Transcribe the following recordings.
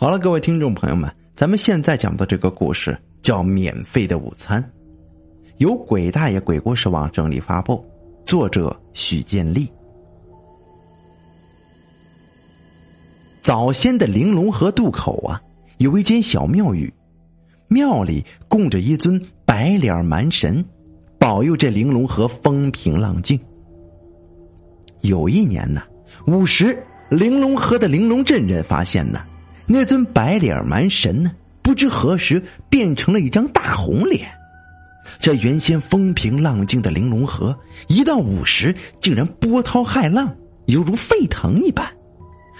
好了，各位听众朋友们，咱们现在讲的这个故事叫《免费的午餐》，由鬼大爷鬼故事网整理发布，作者许建立。早先的玲珑河渡口啊，有一间小庙宇，庙里供着一尊白脸蛮神，保佑这玲珑河风平浪静。有一年呢，午时，玲珑河的玲珑镇人发现呢。那尊白脸蛮神呢？不知何时变成了一张大红脸。这原先风平浪静的玲珑河，一到午时竟然波涛骇浪，犹如沸腾一般。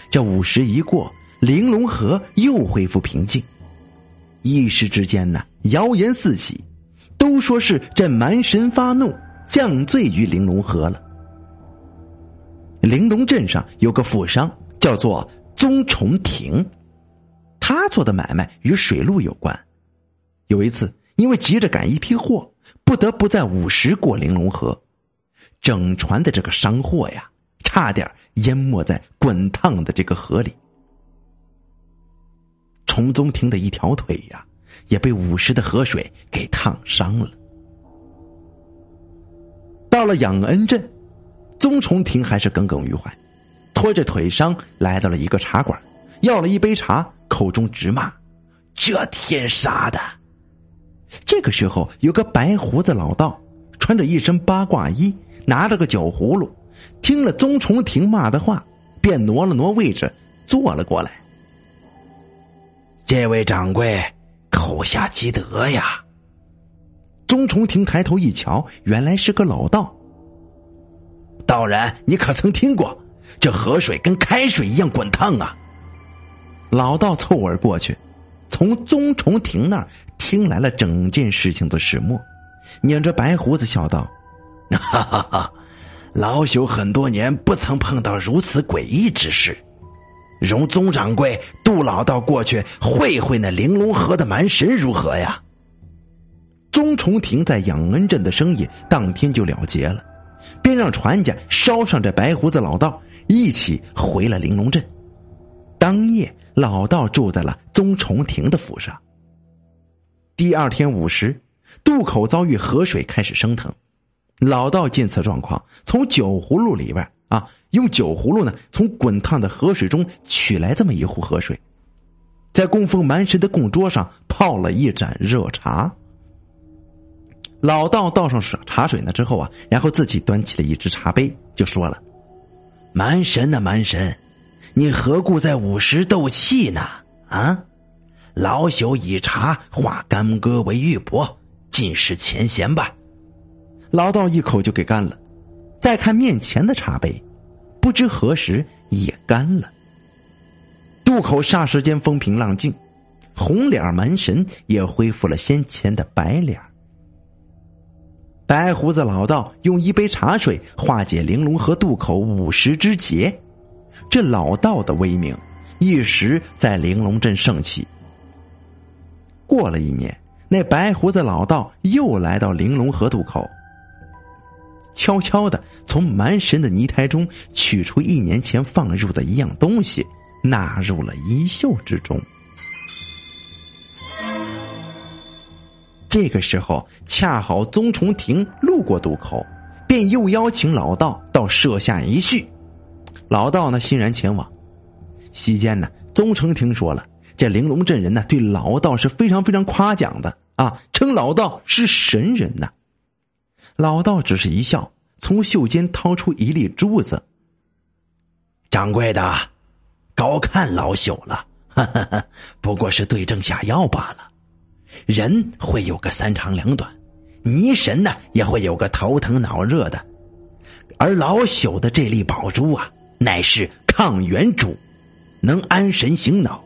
这午时一过，玲珑河又恢复平静。一时之间呢，谣言四起，都说是这蛮神发怒，降罪于玲珑河了。玲珑镇上有个富商，叫做宗崇庭。他做的买卖与水路有关，有一次因为急着赶一批货，不得不在午时过玲珑河，整船的这个商货呀，差点淹没在滚烫的这个河里。崇宗庭的一条腿呀，也被午时的河水给烫伤了。到了养恩镇，宗崇庭还是耿耿于怀，拖着腿伤来到了一个茶馆，要了一杯茶。口中直骂：“这天杀的！”这个时候，有个白胡子老道，穿着一身八卦衣，拿着个酒葫芦，听了宗崇庭骂的话，便挪了挪位置，坐了过来。这位掌柜，口下积德呀！宗崇庭抬头一瞧，原来是个老道。道人，你可曾听过？这河水跟开水一样滚烫啊！老道凑耳过去，从宗崇庭那儿听来了整件事情的始末，捻着白胡子笑道：“哈哈哈，老朽很多年不曾碰到如此诡异之事，容宗掌柜杜老道过去会会那玲珑河的蛮神如何呀？”宗崇庭在养恩镇的生意当天就了结了，便让船家捎上这白胡子老道一起回了玲珑镇，当夜。老道住在了宗崇庭的府上。第二天午时，渡口遭遇河水开始升腾，老道见此状况，从酒葫芦里边啊，用酒葫芦呢，从滚烫的河水中取来这么一壶河水，在供奉蛮神的供桌上泡了一盏热茶。老道倒上茶茶水呢之后啊，然后自己端起了一只茶杯，就说了：“蛮神呐，蛮神。”你何故在午时斗气呢？啊！老朽以茶化干戈为玉帛，尽释前嫌吧。老道一口就给干了。再看面前的茶杯，不知何时也干了。渡口霎时间风平浪静，红脸蛮神也恢复了先前的白脸。白胡子老道用一杯茶水化解玲珑河渡口午时之劫。这老道的威名一时在玲珑镇盛起。过了一年，那白胡子老道又来到玲珑河渡口，悄悄的从蛮神的泥胎中取出一年前放入的一样东西，纳入了衣袖之中。这个时候，恰好宗崇庭路过渡口，便又邀请老道到舍下一叙。老道呢，欣然前往。席间呢，宗成听说了，这玲珑镇人呢，对老道是非常非常夸奖的啊，称老道是神人呐。老道只是一笑，从袖间掏出一粒珠子。掌柜的，高看老朽了，哈哈，不过是对症下药罢了。人会有个三长两短，泥神呢也会有个头疼脑热的，而老朽的这粒宝珠啊。乃是抗元珠，能安神醒脑，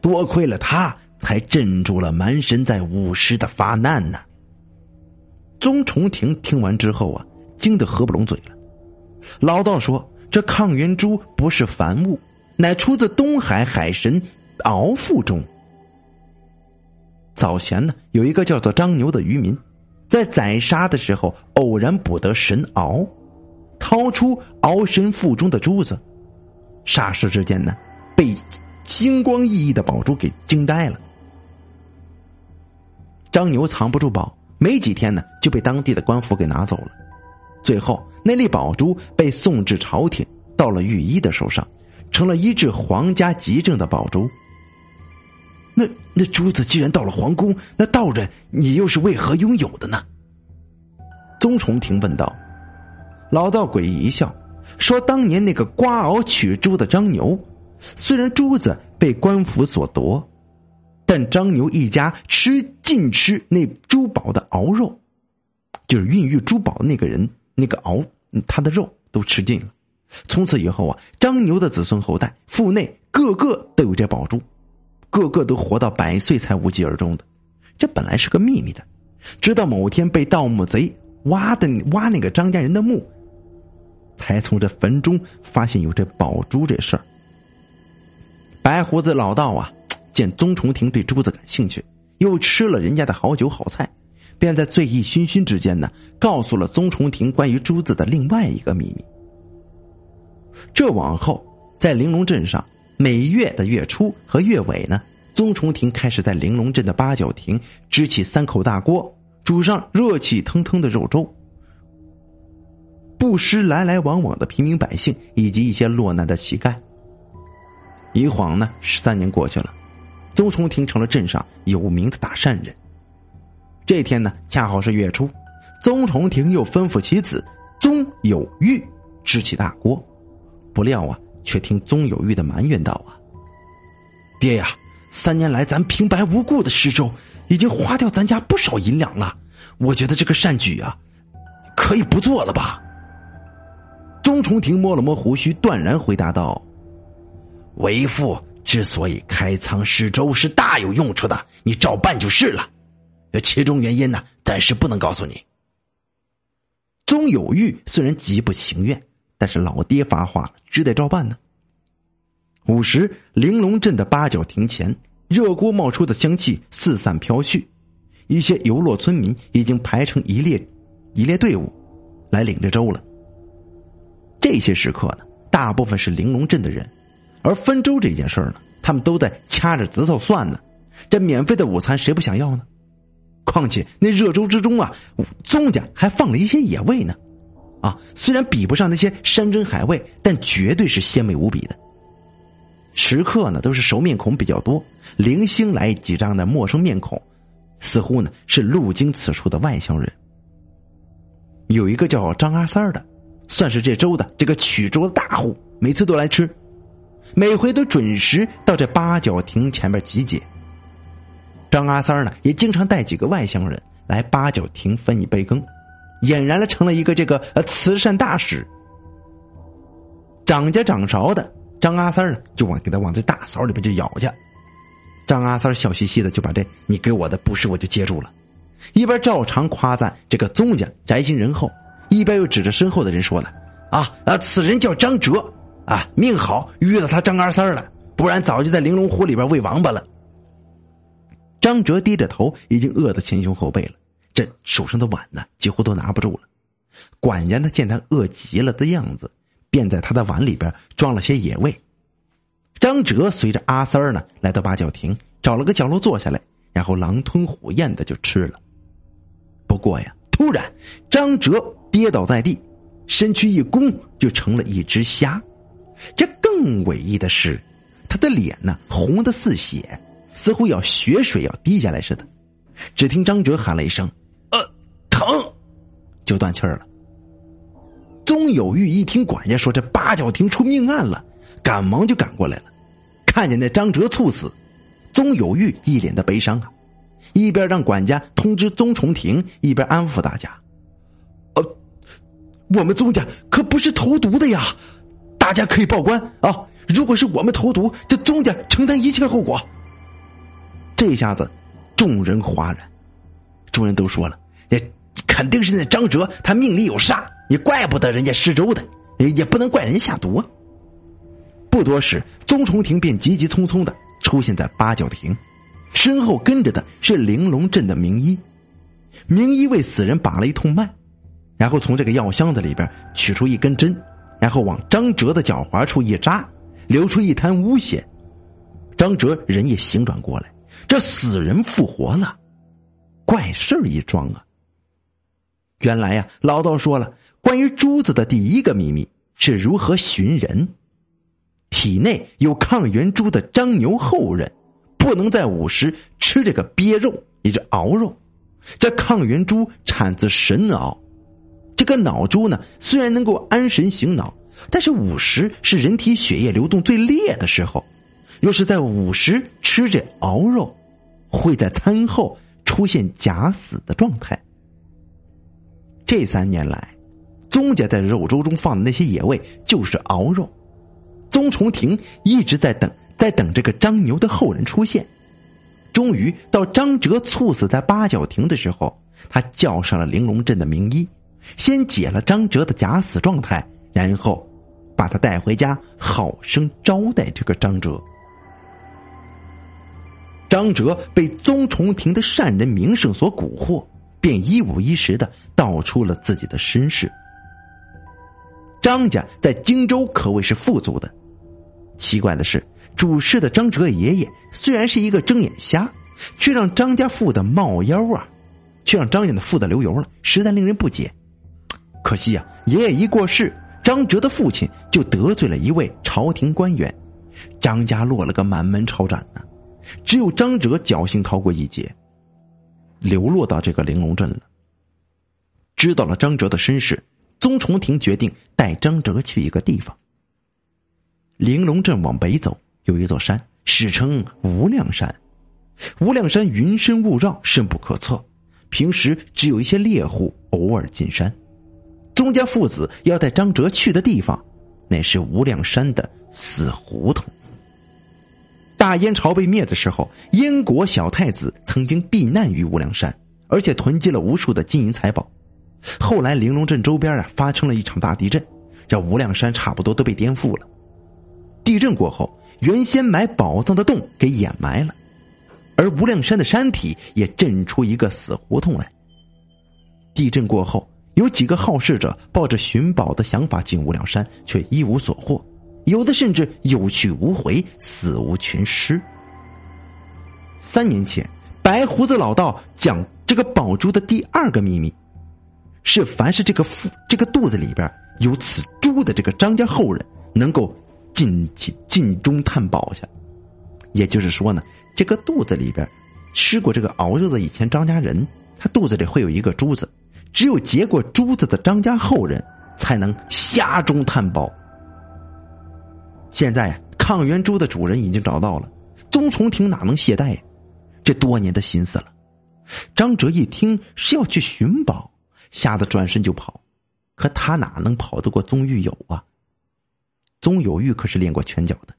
多亏了他，才镇住了蛮神在午时的发难呢。宗重庭听完之后啊，惊得合不拢嘴了。老道说：“这抗元珠不是凡物，乃出自东海海神敖腹中。早前呢，有一个叫做张牛的渔民，在宰杀的时候偶然捕得神鳌。”掏出敖神腹中的珠子，霎时之间呢，被金光熠熠的宝珠给惊呆了。张牛藏不住宝，没几天呢就被当地的官府给拿走了。最后，那粒宝珠被送至朝廷，到了御医的手上，成了医治皇家急症的宝珠。那那珠子既然到了皇宫，那道人你又是为何拥有的呢？宗重庭问道。老道诡异一笑，说：“当年那个瓜熬取珠的张牛，虽然珠子被官府所夺。”但张牛一家吃尽吃那珠宝的熬肉，就是孕育珠宝那个人，那个熬他的肉都吃尽了。从此以后啊，张牛的子孙后代腹内个个都有这宝珠，个个都活到百岁才无疾而终的。这本来是个秘密的，直到某天被盗墓贼挖的挖那个张家人的墓，才从这坟中发现有这宝珠这事儿。白胡子老道啊。见宗重庭对珠子感兴趣，又吃了人家的好酒好菜，便在醉意醺醺之间呢，告诉了宗重庭关于珠子的另外一个秘密。这往后，在玲珑镇上，每月的月初和月尾呢，宗重庭开始在玲珑镇的八角亭支起三口大锅，煮上热气腾腾的肉粥，不失来来往往的平民百姓以及一些落难的乞丐。一晃呢，十三年过去了。宗崇庭成了镇上有名的大善人。这天呢，恰好是月初，宗崇庭又吩咐其子宗有玉支起大锅，不料啊，却听宗有玉的埋怨道：“啊，爹呀，三年来咱平白无故的施粥，已经花掉咱家不少银两了。我觉得这个善举啊，可以不做了吧？”宗重庭摸了摸胡须，断然回答道：“为父。”之所以开仓施粥是大有用处的，你照办就是了。这其中原因呢，暂时不能告诉你。宗有玉虽然极不情愿，但是老爹发话了，只得照办呢。午时，玲珑镇的八角亭前，热锅冒出的香气四散飘去，一些游落村民已经排成一列一列队伍，来领着粥了。这些食客呢，大部分是玲珑镇的人。而分粥这件事呢，他们都在掐着指头算呢。这免费的午餐谁不想要呢？况且那热粥之中啊，宗家还放了一些野味呢。啊，虽然比不上那些山珍海味，但绝对是鲜美无比的。食客呢都是熟面孔比较多，零星来几张的陌生面孔，似乎呢是路经此处的外乡人。有一个叫张阿三的，算是这粥的这个曲州的大户，每次都来吃。每回都准时到这八角亭前面集结。张阿三呢，也经常带几个外乡人来八角亭分一杯羹，俨然了成了一个这个呃慈善大使。张家长勺的张阿三呢，就往给他往这大勺里边就舀去。张阿三笑嘻嘻的就把这你给我的布施我就接住了，一边照常夸赞这个宗家宅心仁厚，一边又指着身后的人说了：“啊啊，此人叫张哲。”啊，命好遇到他张二三了，不然早就在玲珑湖里边喂王八了。张哲低着头，已经饿得前胸后背了，这手上的碗呢，几乎都拿不住了。管家呢，见他饿极了的样子，便在他的碗里边装了些野味。张哲随着阿三儿呢，来到八角亭，找了个角落坐下来，然后狼吞虎咽的就吃了。不过呀，突然张哲跌倒在地，身躯一弓，就成了一只虾。这更诡异的是，他的脸呢红的似血，似乎要血水要滴下来似的。只听张哲喊了一声：“呃，疼！”就断气儿了。宗有玉一听管家说这八角亭出命案了，赶忙就赶过来了。看见那张哲猝死，宗有玉一脸的悲伤啊，一边让管家通知宗重庭，一边安抚大家：“，我们宗家可不是投毒的呀。”大家可以报官啊！如果是我们投毒，这宗家承担一切后果。这下子，众人哗然，众人都说了：“也肯定是那张哲，他命里有煞，也怪不得人家施粥的，也也不能怪人下毒啊。”不多时，宗崇庭便急急匆匆的出现在八角亭，身后跟着的是玲珑镇的名医。名医为死人把了一通脉，然后从这个药箱子里边取出一根针。然后往张哲的脚踝处一扎，流出一滩污血。张哲人也醒转过来，这死人复活了，怪事儿一桩啊！原来呀，老道说了，关于珠子的第一个秘密是如何寻人。体内有抗元珠的张牛后人，不能在午时吃这个鳖肉，也是熬肉。这抗元珠产自神脑，这个脑珠呢，虽然能够安神醒脑，但是午时是人体血液流动最烈的时候。若是在午时吃这熬肉，会在餐后出现假死的状态。这三年来，宗家在肉粥中放的那些野味就是熬肉。宗崇庭一直在等，在等这个张牛的后人出现。终于到张哲猝死在八角亭的时候，他叫上了玲珑镇的名医，先解了张哲的假死状态，然后把他带回家，好生招待这个张哲。张哲被宗崇庭的善人名声所蛊惑，便一五一十的道出了自己的身世。张家在荆州可谓是富足的，奇怪的是，主事的张哲爷爷虽然是一个睁眼瞎，却让张家富的冒腰啊，却让张家的富的流油了，实在令人不解。可惜呀，爷爷一过世，张哲的父亲就得罪了一位朝廷官员，张家落了个满门抄斩呢。只有张哲侥幸逃过一劫，流落到这个玲珑镇了。知道了张哲的身世，宗崇庭决定带张哲去一个地方。玲珑镇往北走，有一座山，史称无量山。无量山云深雾绕，深不可测，平时只有一些猎户偶尔进山。宗家父子要带张哲去的地方，那是无量山的死胡同。大燕朝被灭的时候，燕国小太子曾经避难于无量山，而且囤积了无数的金银财宝。后来玲珑镇周边啊发生了一场大地震，这无量山差不多都被颠覆了。地震过后，原先埋宝藏的洞给掩埋了，而无量山的山体也震出一个死胡同来。地震过后，有几个好事者抱着寻宝的想法进无量山，却一无所获。有的甚至有去无回，死无全尸。三年前，白胡子老道讲这个宝珠的第二个秘密，是凡是这个腹这个肚子里边有此珠的这个张家后人，能够进进进中探宝去。也就是说呢，这个肚子里边吃过这个熬肉的以前张家人，他肚子里会有一个珠子，只有结过珠子的张家后人，才能下中探宝。现在，抗元珠的主人已经找到了，宗崇庭哪能懈怠呀？这多年的心思了。张哲一听是要去寻宝，吓得转身就跑。可他哪能跑得过宗玉友啊？宗有玉可是练过拳脚的，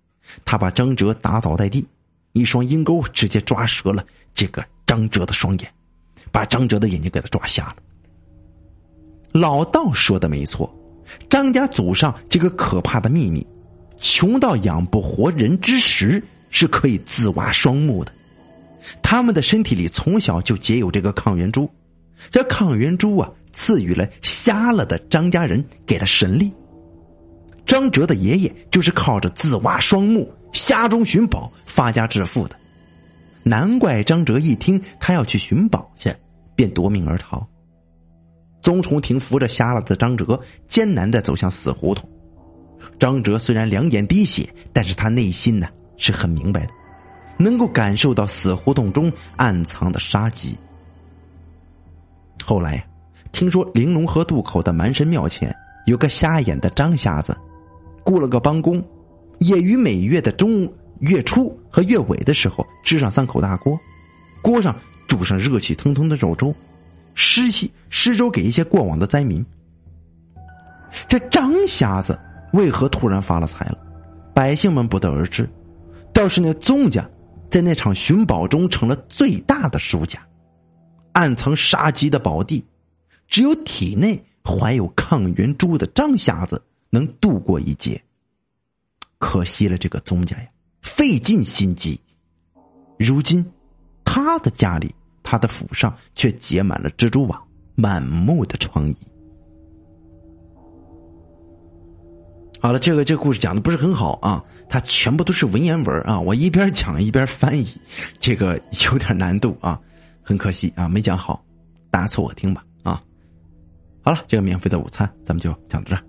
他把张哲打倒在地，一双鹰钩直接抓折了这个张哲的双眼，把张哲的眼睛给他抓瞎了。老道说的没错，张家祖上这个可怕的秘密。穷到养不活人之时，是可以自挖双目的。他们的身体里从小就结有这个抗原珠，这抗原珠啊，赐予了瞎了的张家人给他神力。张哲的爷爷就是靠着自挖双目、瞎中寻宝发家致富的。难怪张哲一听他要去寻宝去，便夺命而逃。宗崇庭扶着瞎了的张哲，艰难的走向死胡同。张哲虽然两眼滴血，但是他内心呢是很明白的，能够感受到死胡同中暗藏的杀机。后来，听说玲珑河渡口的蛮神庙前有个瞎眼的张瞎子，雇了个帮工，也于每月的中月初和月尾的时候支上三口大锅，锅上煮上热气腾腾的肉粥，施西施粥给一些过往的灾民。这张瞎子。为何突然发了财了？百姓们不得而知。倒是那宗家，在那场寻宝中成了最大的输家。暗藏杀机的宝地，只有体内怀有抗元珠的张瞎子能度过一劫。可惜了这个宗家呀，费尽心机。如今，他的家里，他的府上却结满了蜘蛛网，满目的疮痍。好了，这个这个故事讲的不是很好啊，它全部都是文言文啊，我一边讲一边翻译，这个有点难度啊，很可惜啊，没讲好，大家凑合听吧啊。好了，这个免费的午餐咱们就讲到这儿。